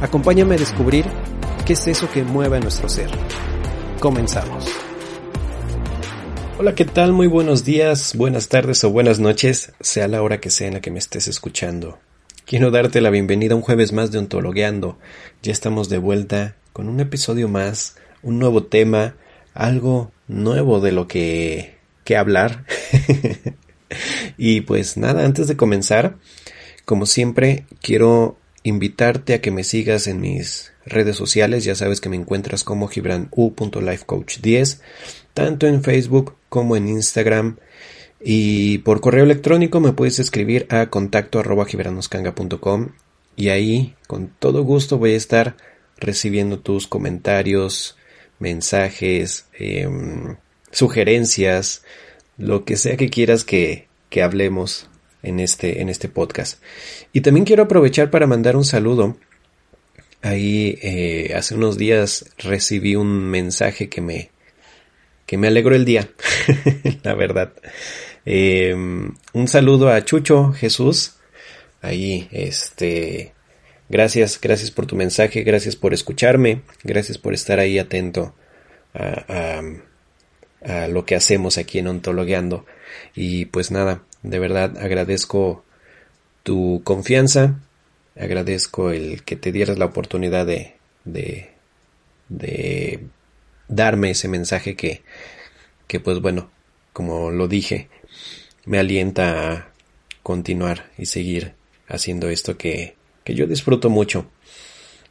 Acompáñame a descubrir qué es eso que mueve nuestro ser. Comenzamos. Hola, ¿qué tal? Muy buenos días, buenas tardes o buenas noches, sea la hora que sea en la que me estés escuchando. Quiero darte la bienvenida un jueves más de Ontologueando. Ya estamos de vuelta con un episodio más, un nuevo tema, algo nuevo de lo que, que hablar. y pues nada, antes de comenzar, como siempre, quiero invitarte a que me sigas en mis redes sociales. Ya sabes que me encuentras como gibranu.lifecoach10, tanto en Facebook como en Instagram. Y por correo electrónico me puedes escribir a contacto arroba y ahí con todo gusto voy a estar recibiendo tus comentarios, mensajes, em, sugerencias, lo que sea que quieras que, que hablemos en este, en este podcast. Y también quiero aprovechar para mandar un saludo. Ahí eh, hace unos días recibí un mensaje que me, que me alegró el día, la verdad. Em, un saludo a Chucho Jesús. Ahí, este, gracias, gracias por tu mensaje, gracias por escucharme, gracias por estar ahí atento a, a, a lo que hacemos aquí en Ontologueando. Y pues nada, de verdad agradezco tu confianza, agradezco el que te dieras la oportunidad de, de, de darme ese mensaje que, que pues bueno, como lo dije, me alienta a continuar y seguir haciendo esto que, que yo disfruto mucho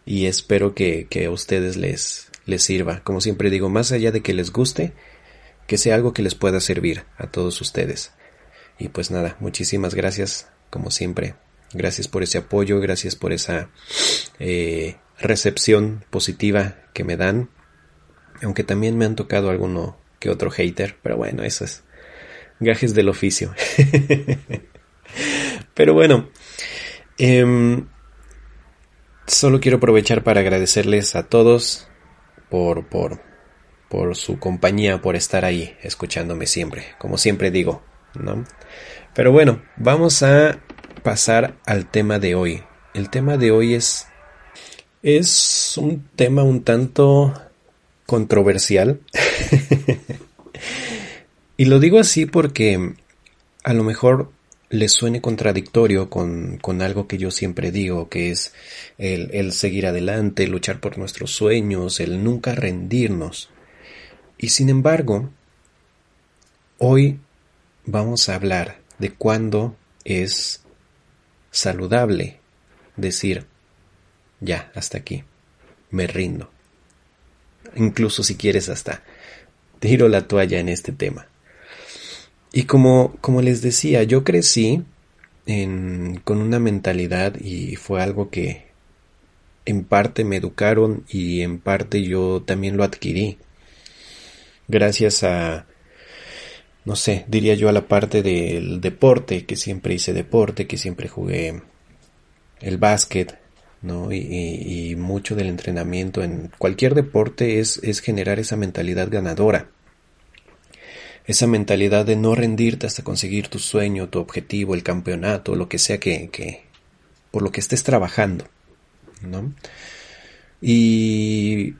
y espero que, que, a ustedes les, les sirva. Como siempre digo, más allá de que les guste, que sea algo que les pueda servir a todos ustedes. Y pues nada, muchísimas gracias, como siempre. Gracias por ese apoyo, gracias por esa eh, recepción positiva que me dan. Aunque también me han tocado alguno que otro hater, pero bueno, eso es gajes del oficio. pero bueno, em, solo quiero aprovechar para agradecerles a todos por, por, por su compañía, por estar ahí escuchándome siempre. Como siempre digo, ¿no? Pero bueno, vamos a pasar al tema de hoy. El tema de hoy es es un tema un tanto controversial. y lo digo así porque a lo mejor le suene contradictorio con, con, algo que yo siempre digo, que es el, el seguir adelante, luchar por nuestros sueños, el nunca rendirnos. Y sin embargo, hoy vamos a hablar de cuándo es saludable decir, ya, hasta aquí, me rindo. Incluso si quieres hasta tiro la toalla en este tema. Y como, como les decía, yo crecí en, con una mentalidad y fue algo que en parte me educaron y en parte yo también lo adquirí. Gracias a no sé, diría yo a la parte del deporte, que siempre hice deporte, que siempre jugué el básquet, ¿no? Y, mucho del entrenamiento en cualquier deporte es, es generar esa mentalidad ganadora. Esa mentalidad de no rendirte hasta conseguir tu sueño, tu objetivo, el campeonato, lo que sea que, que por lo que estés trabajando, ¿no? Y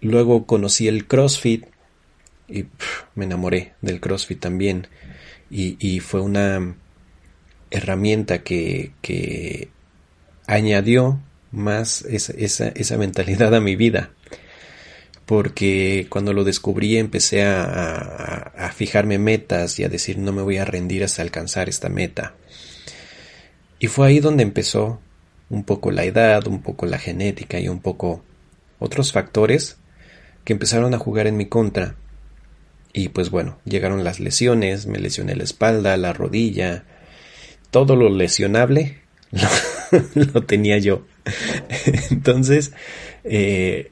luego conocí el CrossFit, y me enamoré del CrossFit también. Y, fue una herramienta que, que añadió más esa, esa, esa, mentalidad a mi vida. Porque cuando lo descubrí empecé a, a, fijarme metas y a decir no me voy a rendir hasta alcanzar esta meta y fue ahí donde empezó un poco la edad, un poco la genética y un poco otros factores que empezaron a jugar en mi contra y pues bueno, llegaron las lesiones, me lesioné la espalda, la rodilla, todo lo lesionable lo, tenía yo. Entonces, eh,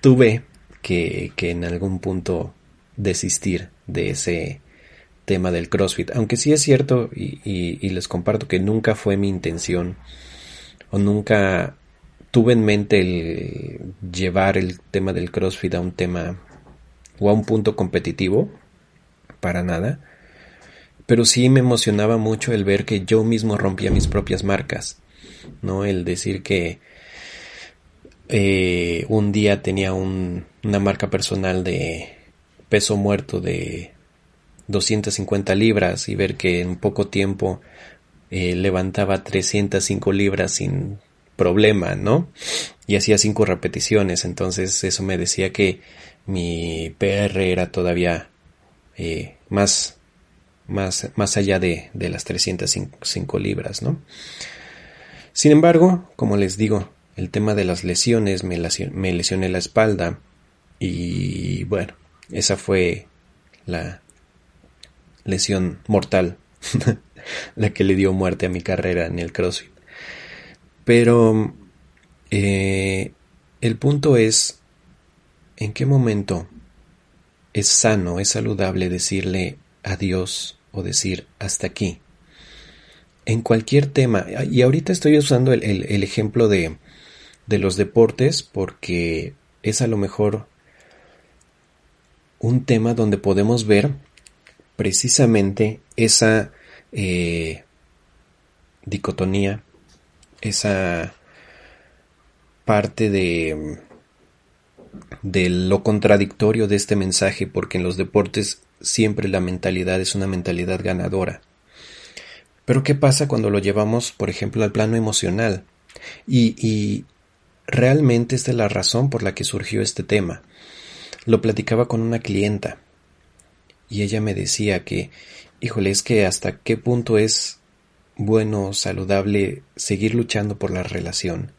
tuve que, que en algún punto desistir de ese tema del CrossFit. Aunque sí es cierto y, y, les comparto que nunca fue mi intención o nunca tuve en mente el llevar el tema del CrossFit a un tema o a un punto competitivo. Para nada. Pero sí me emocionaba mucho el ver que yo mismo rompía mis propias marcas. ¿No? El decir que eh, un día tenía un, una marca personal de peso muerto de 250 libras y ver que en poco tiempo eh, levantaba 305 libras sin problema, ¿no? Y hacía cinco repeticiones, entonces eso me decía que mi PR era todavía eh, más, más, más allá de, de las 305 libras, ¿no? Sin embargo, como les digo, el tema de las lesiones, me, lesioné la espalda y bueno, esa fue la lesión mortal, la que le dio muerte a mi carrera en el CrossFit. Pero eh, el punto es, ¿en qué momento es sano, es saludable decirle adiós o decir hasta aquí? En cualquier tema, y ahorita estoy usando el, ejemplo de, los deportes porque es a lo mejor un tema donde podemos ver precisamente esa eh, dicotonía, esa parte de, de lo contradictorio de este mensaje, porque en los deportes siempre la mentalidad es una mentalidad ganadora. Pero ¿qué pasa cuando lo llevamos, por ejemplo, al plano emocional? Y, y realmente esta es la razón por la que surgió este tema. Lo platicaba con una clienta y ella me decía que, híjole, es que hasta qué punto es bueno, saludable seguir luchando por la relación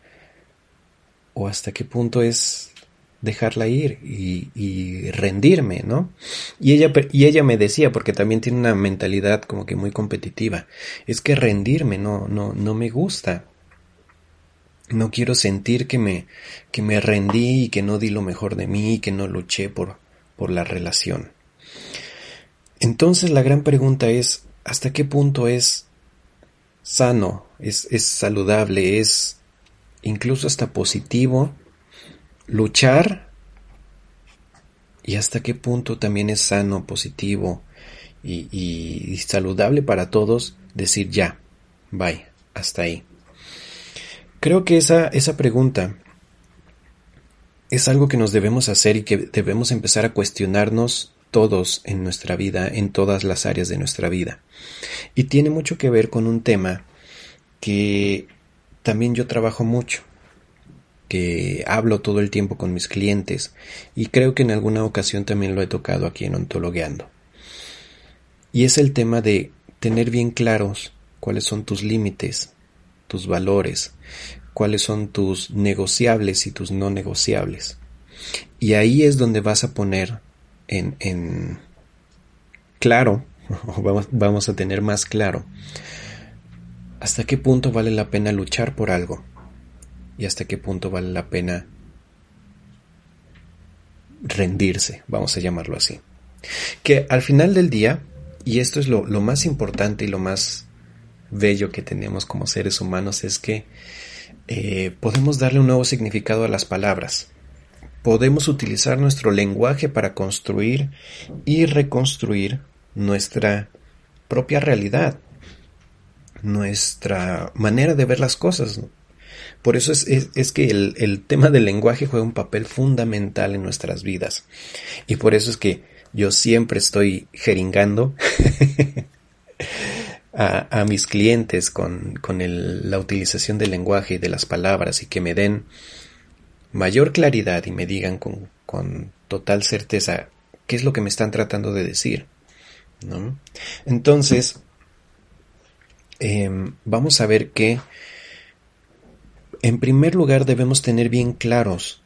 o hasta qué punto es dejarla ir y, rendirme, ¿no? Y ella, y ella me decía, porque también tiene una mentalidad como que muy competitiva, es que rendirme no, no, no me gusta. No quiero sentir que me, que me rendí y que no di lo mejor de mí y que no luché por, por la relación. Entonces la gran pregunta es, ¿hasta qué punto es sano, es, es saludable, es incluso hasta positivo luchar? ¿Y hasta qué punto también es sano, positivo y, y saludable para todos decir ya, bye, hasta ahí? Creo que esa, esa pregunta es algo que nos debemos hacer y que debemos empezar a cuestionarnos todos en nuestra vida, en todas las áreas de nuestra vida. Y tiene mucho que ver con un tema que también yo trabajo mucho, que hablo todo el tiempo con mis clientes y creo que en alguna ocasión también lo he tocado aquí en Ontologueando. Y es el tema de tener bien claros cuáles son tus límites, tus valores, cuáles son tus negociables y tus no negociables. Y ahí es donde vas a poner en, claro, vamos, vamos a tener más claro, hasta qué punto vale la pena luchar por algo y hasta qué punto vale la pena rendirse, vamos a llamarlo así. Que al final del día, y esto es lo, más importante y lo más bello que tenemos como seres humanos, es que eh, podemos darle un nuevo significado a las palabras podemos utilizar nuestro lenguaje para construir y reconstruir nuestra propia realidad, nuestra manera de ver las cosas. Por eso es, es, que el, el, tema del lenguaje juega un papel fundamental en nuestras vidas. Y por eso es que yo siempre estoy jeringando a, a, mis clientes con, con el, la utilización del lenguaje y de las palabras y que me den mayor claridad y me digan con, con total certeza qué es lo que me están tratando de decir. ¿no? Entonces, eh, vamos a ver que, en primer lugar, debemos tener bien claros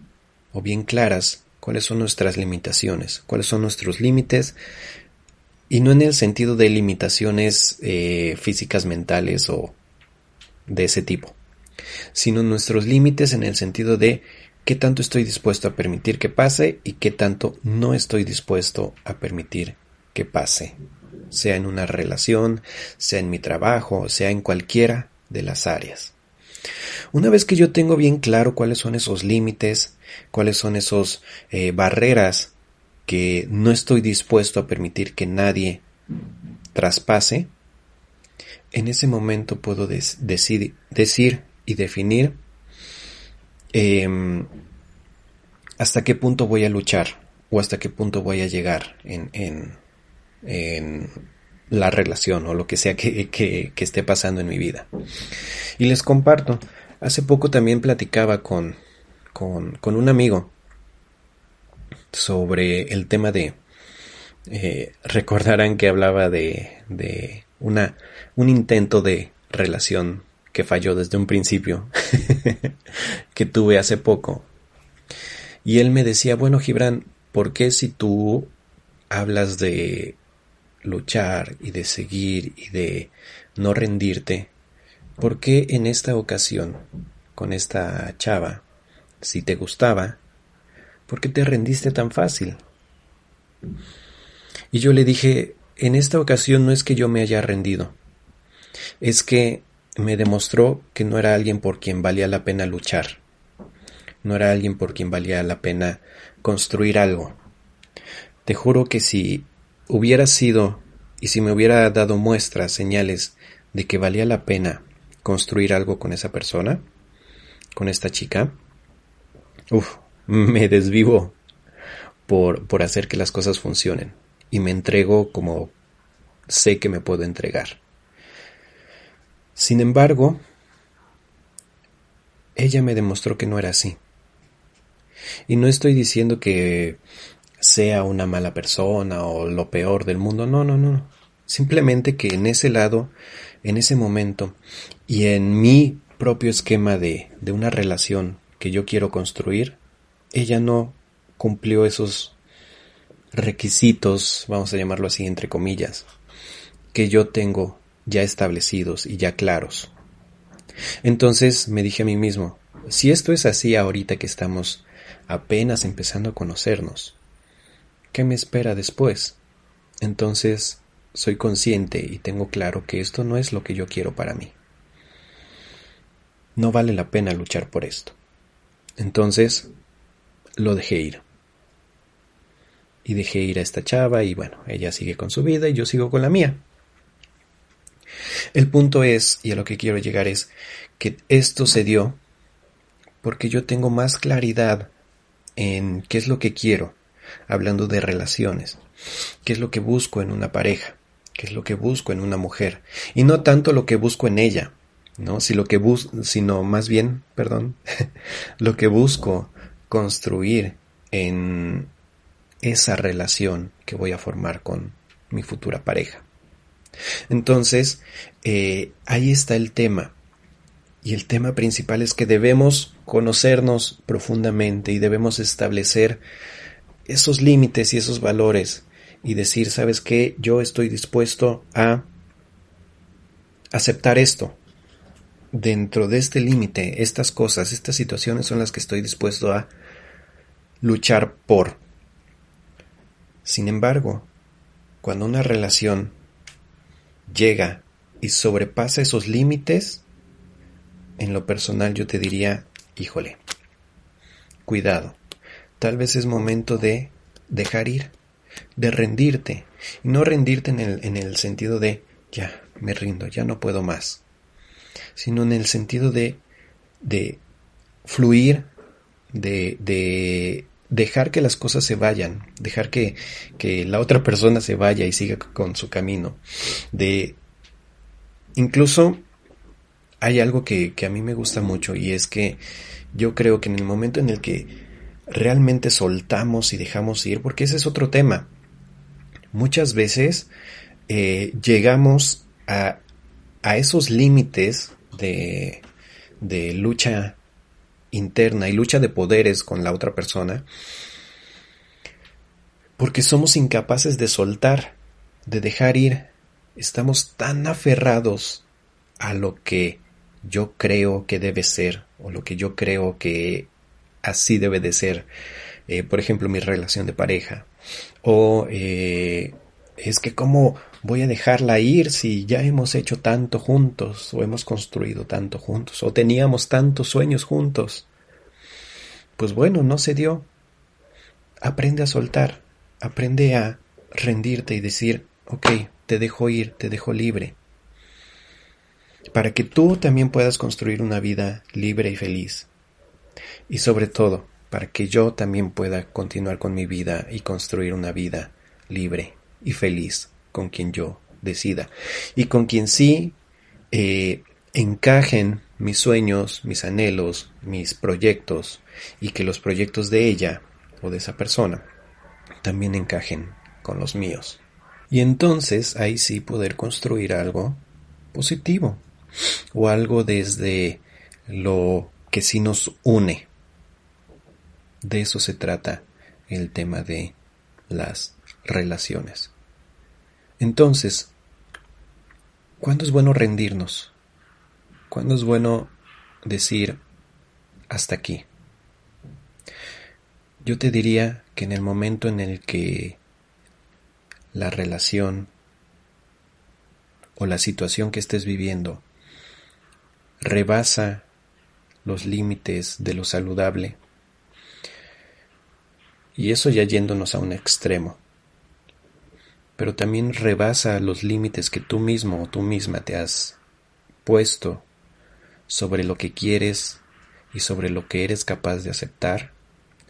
o bien claras cuáles son nuestras limitaciones, cuáles son nuestros límites, y no en el sentido de limitaciones eh, físicas, mentales o de ese tipo, sino nuestros límites en el sentido de qué tanto estoy dispuesto a permitir que pase y qué tanto no estoy dispuesto a permitir que pase, sea en una relación, sea en mi trabajo, sea en cualquiera de las áreas. Una vez que yo tengo bien claro cuáles son esos límites, cuáles son esos eh, barreras que no estoy dispuesto a permitir que nadie traspase, en ese momento puedo decir y definir em, hasta qué punto voy a luchar o hasta qué punto voy a llegar en, en, la relación o lo que sea que, que, esté pasando en mi vida. Y les comparto, hace poco también platicaba con, con, un amigo sobre el tema de, eh, recordarán que hablaba de, de una, un intento de relación que falló desde un principio, que tuve hace poco. Y él me decía, bueno, Gibran, ¿por qué si tú hablas de luchar y de seguir y de no rendirte, ¿por qué en esta ocasión, con esta chava, si te gustaba, ¿por qué te rendiste tan fácil? Y yo le dije, en esta ocasión no es que yo me haya rendido, es que me demostró que no era alguien por quien valía la pena luchar, no era alguien por quien valía la pena construir algo. Te juro que si hubiera sido y si me hubiera dado muestras, señales de que valía la pena construir algo con esa persona, con esta chica, uff, me desvivo por, por hacer que las cosas funcionen y me entrego como sé que me puedo entregar. Sin embargo, ella me demostró que no era así. Y no estoy diciendo que sea una mala persona o lo peor del mundo, no, no, no. Simplemente que en ese lado, en ese momento y en mi propio esquema de, de una relación que yo quiero construir, ella no cumplió esos requisitos, vamos a llamarlo así entre comillas, que yo tengo ya establecidos y ya claros. Entonces me dije a mí mismo, si esto es así ahorita que estamos apenas empezando a conocernos, ¿qué me espera después? Entonces soy consciente y tengo claro que esto no es lo que yo quiero para mí. No vale la pena luchar por esto. Entonces lo dejé ir. Y dejé ir a esta chava y bueno, ella sigue con su vida y yo sigo con la mía. El punto es, y a lo que quiero llegar es, que esto se dio porque yo tengo más claridad en qué es lo que quiero, hablando de relaciones, qué es lo que busco en una pareja, qué es lo que busco en una mujer, y no tanto lo que busco en ella, ¿no? Lo que sino más bien, perdón, lo que busco construir en esa relación que voy a formar con mi futura pareja. Entonces, eh, ahí está el tema. Y el tema principal es que debemos conocernos profundamente y debemos establecer esos límites y esos valores y decir, ¿sabes qué? Yo estoy dispuesto a aceptar esto. Dentro de este límite, estas cosas, estas situaciones son las que estoy dispuesto a luchar por. Sin embargo, cuando una relación llega y sobrepasa esos límites, en lo personal yo te diría, híjole, cuidado, tal vez es momento de dejar ir, de rendirte, y no rendirte en el, en el sentido de, ya, me rindo, ya no puedo más, sino en el sentido de, de fluir, de, de dejar que las cosas se vayan, dejar que, que la otra persona se vaya y siga con su camino. De incluso hay algo que, que a mí me gusta mucho y es que yo creo que en el momento en el que realmente soltamos y dejamos ir, porque ese es otro tema. Muchas veces eh, llegamos a, a esos límites de, de lucha interna y lucha de poderes con la otra persona, porque somos incapaces de soltar, de dejar ir, estamos tan aferrados a lo que yo creo que debe ser o lo que yo creo que así debe de ser, eh, por ejemplo, mi relación de pareja. O eh, es que cómo voy a dejarla ir si ya hemos hecho tanto juntos o hemos construido tanto juntos o teníamos tantos sueños juntos. Pues bueno, no se dio. Aprende a soltar, aprende a rendirte y decir, ok, te dejo ir, te dejo libre, para que tú también puedas construir una vida libre y feliz. Y sobre todo, para que yo también pueda continuar con mi vida y construir una vida libre y feliz con quien yo decida. Y con quien sí eh, encajen mis sueños, mis anhelos, mis proyectos y que los proyectos de ella o de esa persona también encajen con los míos. Y entonces ahí sí poder construir algo positivo o algo desde lo que sí nos une. De eso se trata el tema de las relaciones. Entonces, ¿cuándo es bueno rendirnos? ¿Cuándo es bueno decir hasta aquí? Yo te diría que en el momento en el que la relación o la situación que estés viviendo rebasa los límites de lo saludable, y eso ya yéndonos a un extremo, pero también rebasa los límites que tú mismo o tú misma te has puesto sobre lo que quieres y sobre lo que eres capaz de aceptar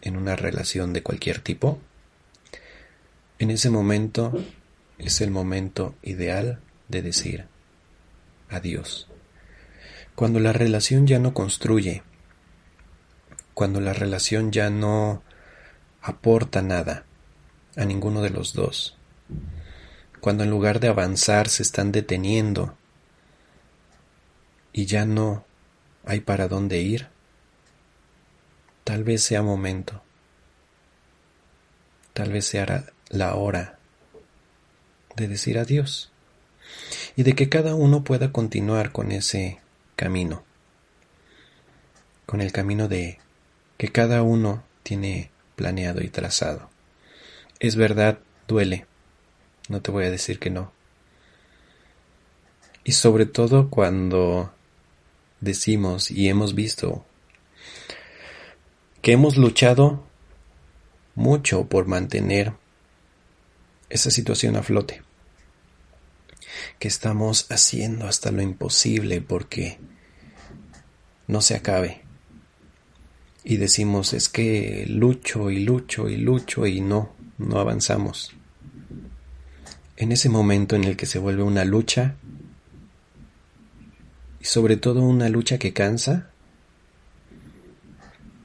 en una relación de cualquier tipo, en ese momento es el momento ideal de decir adiós. Cuando la relación ya no construye, cuando la relación ya no aporta nada a ninguno de los dos, cuando en lugar de avanzar se están deteniendo y ya no hay para dónde ir, tal vez sea momento, tal vez sea la hora de decir adiós y de que cada uno pueda continuar con ese camino, con el camino de que cada uno tiene planeado y trazado. Es verdad, duele, no te voy a decir que no. Y sobre todo cuando decimos y hemos visto que hemos luchado mucho por mantener esa situación a flote, que estamos haciendo hasta lo imposible porque no se acabe. Y decimos, es que lucho y lucho y lucho y no, no avanzamos. En ese momento en el que se vuelve una lucha, y sobre todo una lucha que cansa,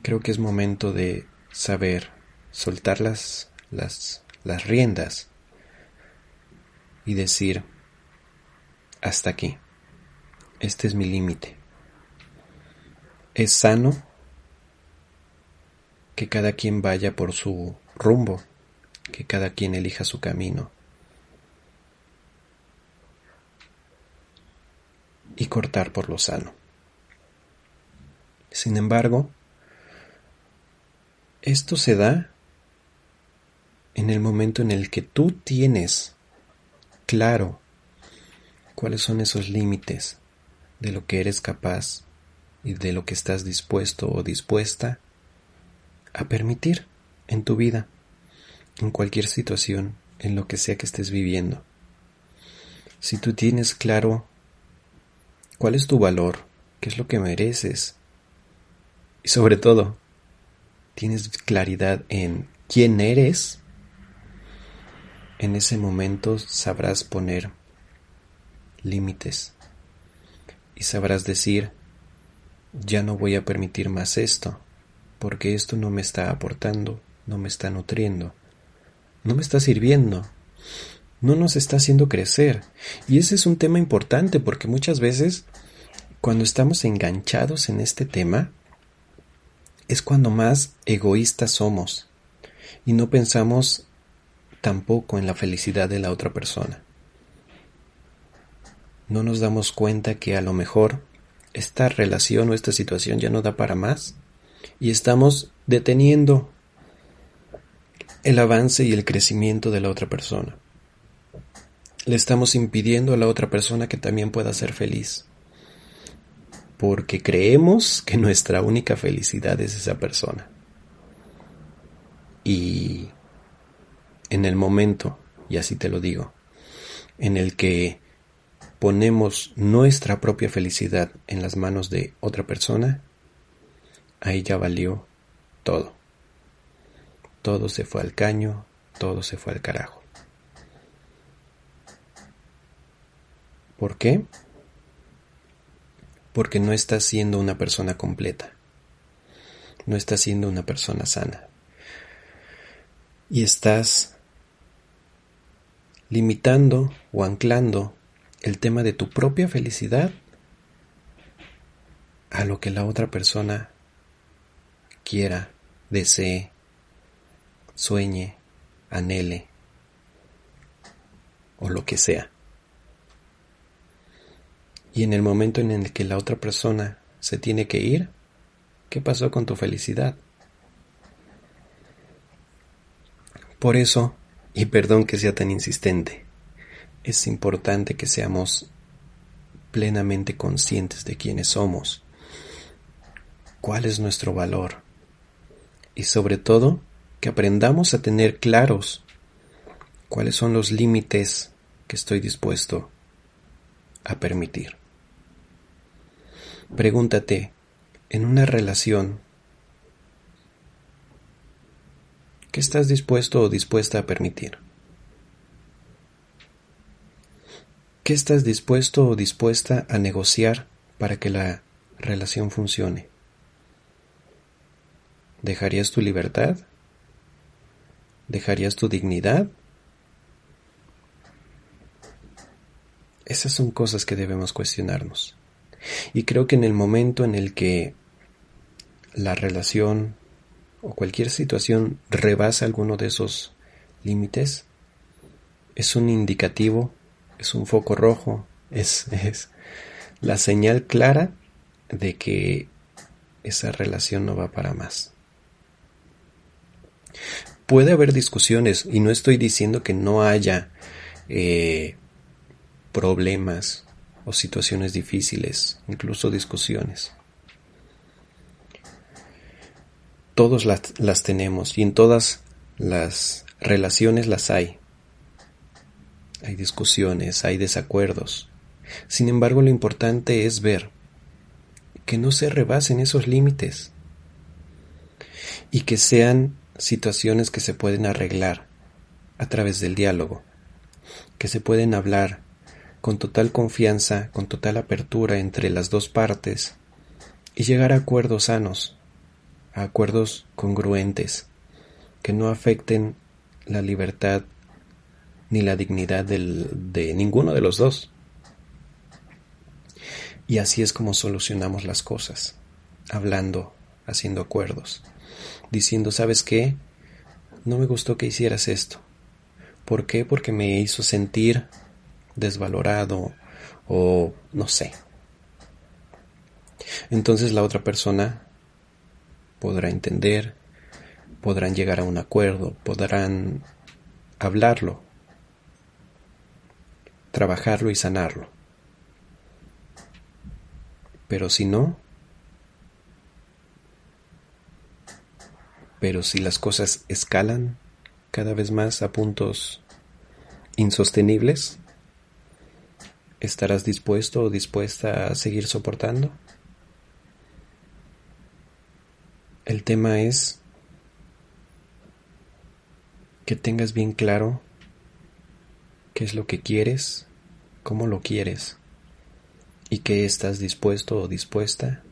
creo que es momento de saber soltar las, las, las riendas y decir, hasta aquí, este es mi límite. Es sano que cada quien vaya por su rumbo, que cada quien elija su camino. Y cortar por lo sano. Sin embargo, esto se da en el momento en el que tú tienes claro cuáles son esos límites de lo que eres capaz y de lo que estás dispuesto o dispuesta a permitir en tu vida, en cualquier situación, en lo que sea que estés viviendo. Si tú tienes claro cuál es tu valor, qué es lo que mereces, y sobre todo, tienes claridad en quién eres, en ese momento sabrás poner límites y sabrás decir, ya no voy a permitir más esto, porque esto no me está aportando, no me está nutriendo, no me está sirviendo, no nos está haciendo crecer. Y ese es un tema importante porque muchas veces cuando estamos enganchados en este tema, es cuando más egoístas somos y no pensamos tampoco en la felicidad de la otra persona. No nos damos cuenta que a lo mejor esta relación o esta situación ya no da para más y estamos deteniendo el avance y el crecimiento de la otra persona. Le estamos impidiendo a la otra persona que también pueda ser feliz. Porque creemos que nuestra única felicidad es esa persona. Y en el momento, y así te lo digo, en el que ponemos nuestra propia felicidad en las manos de otra persona, ahí ya valió todo. Todo se fue al caño, todo se fue al carajo. ¿Por qué? Porque no estás siendo una persona completa. No estás siendo una persona sana. Y estás limitando o anclando el tema de tu propia felicidad a lo que la otra persona quiera, desee, sueñe, anhele o lo que sea. Y en el momento en el que la otra persona se tiene que ir, ¿qué pasó con tu felicidad? Por eso, y perdón que sea tan insistente, es importante que seamos plenamente conscientes de quiénes somos, cuál es nuestro valor y sobre todo que aprendamos a tener claros cuáles son los límites que estoy dispuesto a permitir. Pregúntate, en una relación, ¿qué estás dispuesto o dispuesta a permitir? ¿Qué estás dispuesto o dispuesta a negociar para que la relación funcione? ¿Dejarías tu libertad? ¿Dejarías tu dignidad? Esas son cosas que debemos cuestionarnos. Y creo que en el momento en el que la relación o cualquier situación rebasa alguno de esos límites, es un indicativo, es un foco rojo, es, es la señal clara de que esa relación no va para más. Puede haber discusiones y no estoy diciendo que no haya eh, problemas o situaciones difíciles, incluso discusiones. Todos las, las tenemos y en todas las relaciones las hay. Hay discusiones, hay desacuerdos. Sin embargo, lo importante es ver que no se rebasen esos límites y que sean situaciones que se pueden arreglar a través del diálogo, que se pueden hablar con total confianza, con total apertura entre las dos partes y llegar a acuerdos sanos, a acuerdos congruentes, que no afecten la libertad ni la dignidad de ninguno de los dos. Y así es como solucionamos las cosas, hablando, haciendo acuerdos diciendo, ¿sabes qué? No me gustó que hicieras esto. ¿Por qué? Porque me hizo sentir desvalorado o no sé. Entonces la otra persona podrá entender, podrán llegar a un acuerdo, podrán hablarlo, trabajarlo y sanarlo. Pero si no, Pero si las cosas escalan cada vez más a puntos insostenibles, ¿estarás dispuesto o dispuesta a seguir soportando? El tema es que tengas bien claro qué es lo que quieres, cómo lo quieres y que estás dispuesto o dispuesta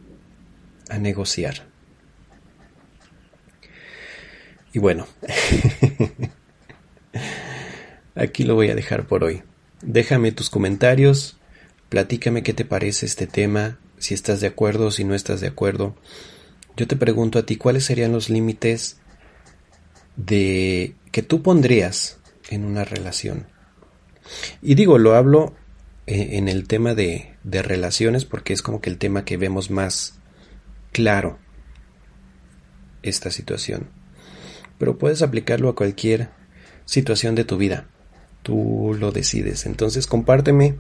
a negociar. Y bueno, aquí lo voy a dejar por hoy. Déjame tus comentarios, platícame qué te parece este tema, si estás de acuerdo o si no estás de acuerdo. Yo te pregunto a ti cuáles serían los límites de que tú pondrías en una relación. Y digo, lo hablo eh, en el tema de, de relaciones porque es como que el tema que vemos más claro esta situación. Pero puedes aplicarlo a cualquier situación de tu vida. Tú lo decides. Entonces compárteme,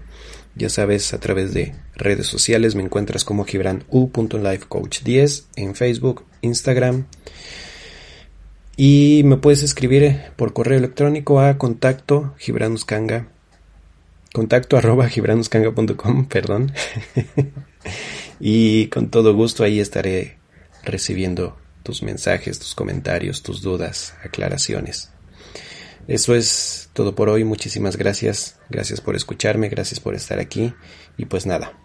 ya sabes, a través de redes sociales me encuentras como gibranu.lifecoach10 en Facebook, Instagram. Y me puedes escribir por correo electrónico a contacto gibranuskanga contacto arroba gibranuskanga.com, perdón. y con todo gusto ahí estaré recibiendo tus mensajes, tus comentarios, tus dudas, aclaraciones. Eso es todo por hoy. Muchísimas gracias. Gracias por escucharme, gracias por estar aquí. Y pues nada,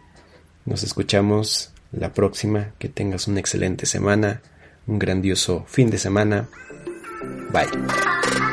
nos escuchamos la próxima. Que tengas una excelente semana, un grandioso fin de semana. Bye.